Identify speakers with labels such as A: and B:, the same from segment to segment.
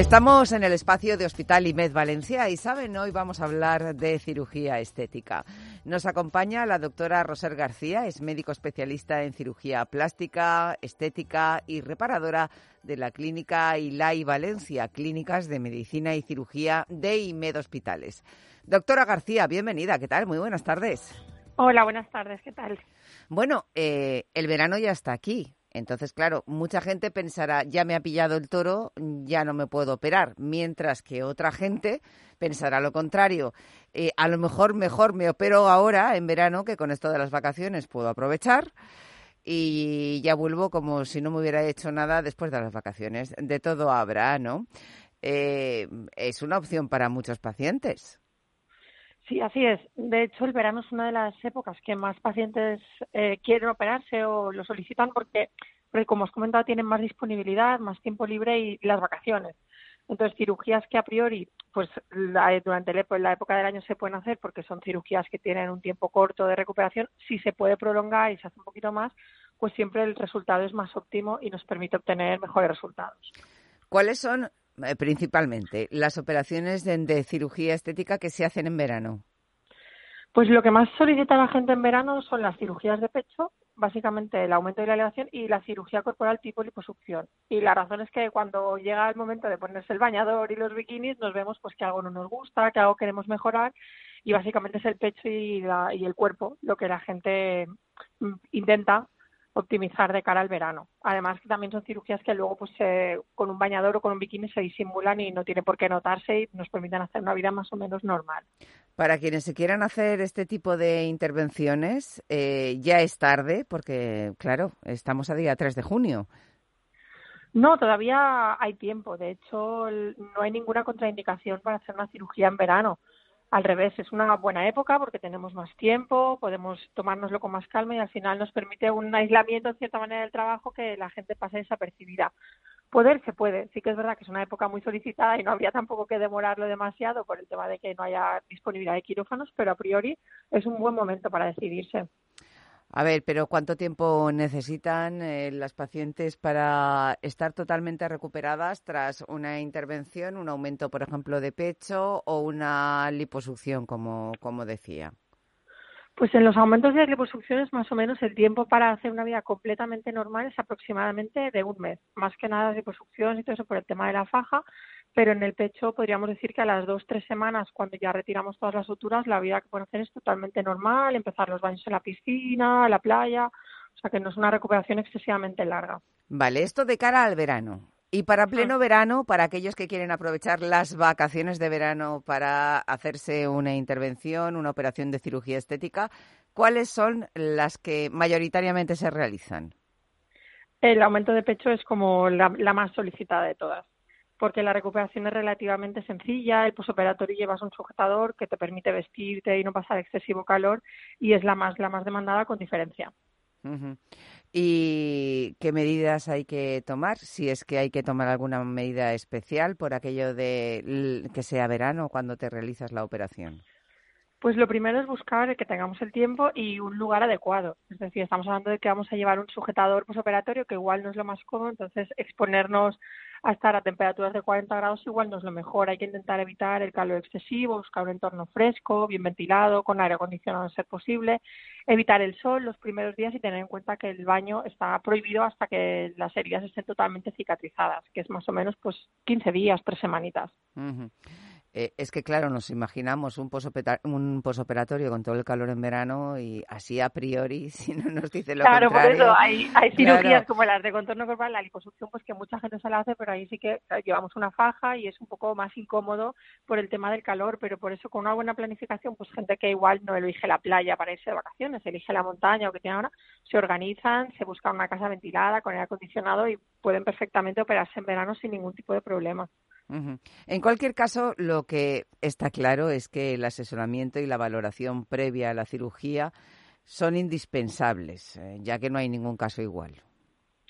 A: Estamos en el espacio de Hospital IMED Valencia y saben, hoy vamos a hablar de cirugía estética. Nos acompaña la doctora Roser García, es médico especialista en cirugía plástica, estética y reparadora de la clínica ILAI Valencia, clínicas de medicina y cirugía de IMED Hospitales. Doctora García, bienvenida, ¿qué tal? Muy buenas tardes.
B: Hola, buenas tardes, ¿qué tal?
A: Bueno, eh, el verano ya está aquí. Entonces, claro, mucha gente pensará, ya me ha pillado el toro, ya no me puedo operar, mientras que otra gente pensará lo contrario. Eh, a lo mejor mejor me opero ahora, en verano, que con esto de las vacaciones puedo aprovechar y ya vuelvo como si no me hubiera hecho nada después de las vacaciones. De todo habrá, ¿no? Eh, es una opción para muchos pacientes.
B: Sí, así es. De hecho, el verano es una de las épocas que más pacientes eh, quieren operarse o lo solicitan porque, como os comentado, tienen más disponibilidad, más tiempo libre y las vacaciones. Entonces, cirugías que a priori, pues durante la época del año se pueden hacer porque son cirugías que tienen un tiempo corto de recuperación, si se puede prolongar y se hace un poquito más, pues siempre el resultado es más óptimo y nos permite obtener mejores resultados.
A: ¿Cuáles son principalmente las operaciones de, cirugía estética que se hacen en verano?
B: Pues lo que más solicita la gente en verano son las cirugías de pecho, básicamente el aumento de la elevación y la cirugía corporal tipo liposucción. Y la razón es que cuando llega el momento de ponerse el bañador y los bikinis nos vemos pues que algo no nos gusta, que algo queremos mejorar y básicamente es el pecho y, y el cuerpo lo que la gente mm, intenta optimizar de cara al verano. Además que también son cirugías que luego pues con un bañador o con un bikini se disimulan y no tiene por qué notarse y nos permiten hacer una vida más o menos normal.
A: Para quienes se quieran hacer este tipo de intervenciones, eh, ya es tarde porque, claro, estamos a día 3 de junio.
B: No, todavía hay tiempo. De hecho, no hay ninguna contraindicación para hacer una cirugía en verano al revés, es una buena época porque tenemos más tiempo, podemos tomárnoslo con más calma y al final nos permite un aislamiento en cierta manera del trabajo que la gente pase desapercibida. Poder se puede, sí que es verdad que es una época muy solicitada y no habría tampoco que demorarlo demasiado por el tema de que no haya disponibilidad de quirófanos, pero a priori es un buen momento para decidirse.
A: A ver, pero ¿cuánto tiempo necesitan eh, las pacientes para estar totalmente recuperadas tras una intervención, un aumento, por ejemplo, de pecho o una liposucción, como, como decía?
B: Pues en los aumentos de liposucciones, más o menos el tiempo para hacer una vida completamente normal es aproximadamente de un mes. Más que nada liposucciones y todo eso por el tema de la faja, pero en el pecho podríamos decir que a las dos, tres semanas, cuando ya retiramos todas las suturas, la vida que pueden hacer es totalmente normal, empezar los baños en la piscina, en la playa, o sea que no es una recuperación excesivamente larga.
A: Vale, esto de cara al verano. Y para pleno verano, para aquellos que quieren aprovechar las vacaciones de verano para hacerse una intervención, una operación de cirugía estética, ¿cuáles son las que mayoritariamente se realizan?
B: El aumento de pecho es como la más solicitada de todas porque la recuperación es relativamente sencilla, el posoperatorio llevas un sujetador que te permite vestirte y no pasar excesivo calor y es la más, la más demandada con diferencia.
A: ¿Y qué medidas hay que tomar? Si es que hay que tomar alguna medida especial por aquello de que sea verano cuando te realizas la operación.
B: Pues lo primero es buscar que tengamos el tiempo y un lugar adecuado. Es decir, estamos hablando de que vamos a llevar un sujetador posoperatorio que igual no es lo más cómodo, entonces exponernos a estar a temperaturas de 40 grados igual no es lo mejor. Hay que intentar evitar el calor excesivo, buscar un entorno fresco, bien ventilado, con aire acondicionado a ser posible, evitar el sol los primeros días y tener en cuenta que el baño está prohibido hasta que las heridas estén totalmente cicatrizadas, que es más o menos pues 15 días, tres semanitas.
A: Eh, es que, claro, nos imaginamos un, un posoperatorio con todo el calor en verano y así a priori, si no nos dice lo
B: contrario...
A: Claro,
B: por eso hay, hay cirugías como las de contorno corporal, la liposucción, pues que mucha gente se la hace, pero ahí sí que llevamos una faja y es un poco más incómodo por el tema del calor, pero por eso con una buena planificación, pues gente que igual no elige la playa para irse de vacaciones, elige la montaña o que tiene ahora, se organizan, se buscan una casa ventilada con aire acondicionado y pueden perfectamente operarse en verano sin ningún tipo de problema.
A: En cualquier caso, lo que está claro es que el asesoramiento y la valoración previa a la cirugía son indispensables, eh, ya que no hay ningún caso igual.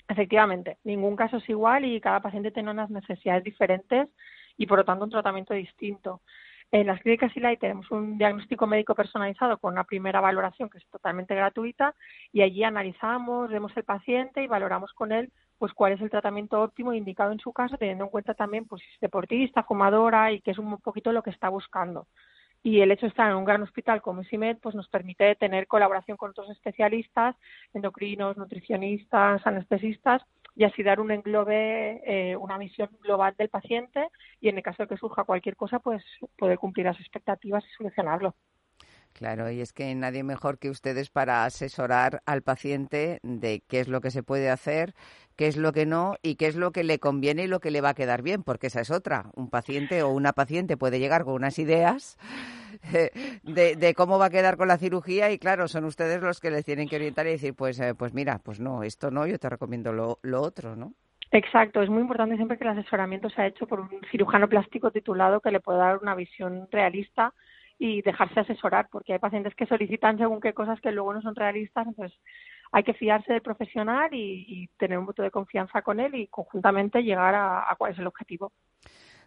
B: Efectivamente, ningún caso es igual y cada paciente tiene unas necesidades diferentes y por lo tanto un tratamiento distinto. En las clínicas ILAI tenemos un diagnóstico médico personalizado con una primera valoración que es totalmente gratuita y allí analizamos, vemos el paciente y valoramos con él pues cuál es el tratamiento óptimo indicado en su caso, teniendo en cuenta también pues si es deportista, fumadora y que es un poquito lo que está buscando. Y el hecho de estar en un gran hospital como SIMED pues nos permite tener colaboración con otros especialistas, endocrinos, nutricionistas, anestesistas y así dar un englobe, eh, una visión global del paciente y en el caso de que surja cualquier cosa, pues poder cumplir las expectativas y solucionarlo.
A: Claro, y es que nadie mejor que ustedes para asesorar al paciente de qué es lo que se puede hacer, qué es lo que no y qué es lo que le conviene y lo que le va a quedar bien, porque esa es otra. Un paciente o una paciente puede llegar con unas ideas de, cómo va a quedar con la cirugía y claro, son ustedes los que le tienen que orientar y decir, pues, eh, pues mira, pues no, esto no, yo te recomiendo lo, lo otro, ¿no?
B: Exacto, es muy importante siempre que el asesoramiento sea hecho por un cirujano plástico titulado que le pueda dar una visión realista y dejarse asesorar, porque hay pacientes que solicitan según qué cosas que luego no son realistas, entonces hay que fiarse del profesional y, tener un voto de confianza con él y conjuntamente llegar a, cuál es el objetivo.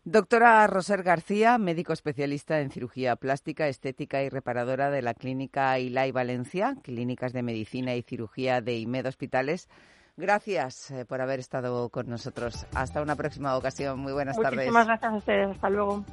A: Doctora Roser García, médico especialista en cirugía plástica, estética y reparadora de la clínica ILAI Valencia, clínicas de medicina y cirugía de IMED Hospitales. Gracias eh, por haber estado con nosotros. Hasta una próxima ocasión. Muy buenas tardes.
B: Muchísimas gracias a ustedes. Hasta luego.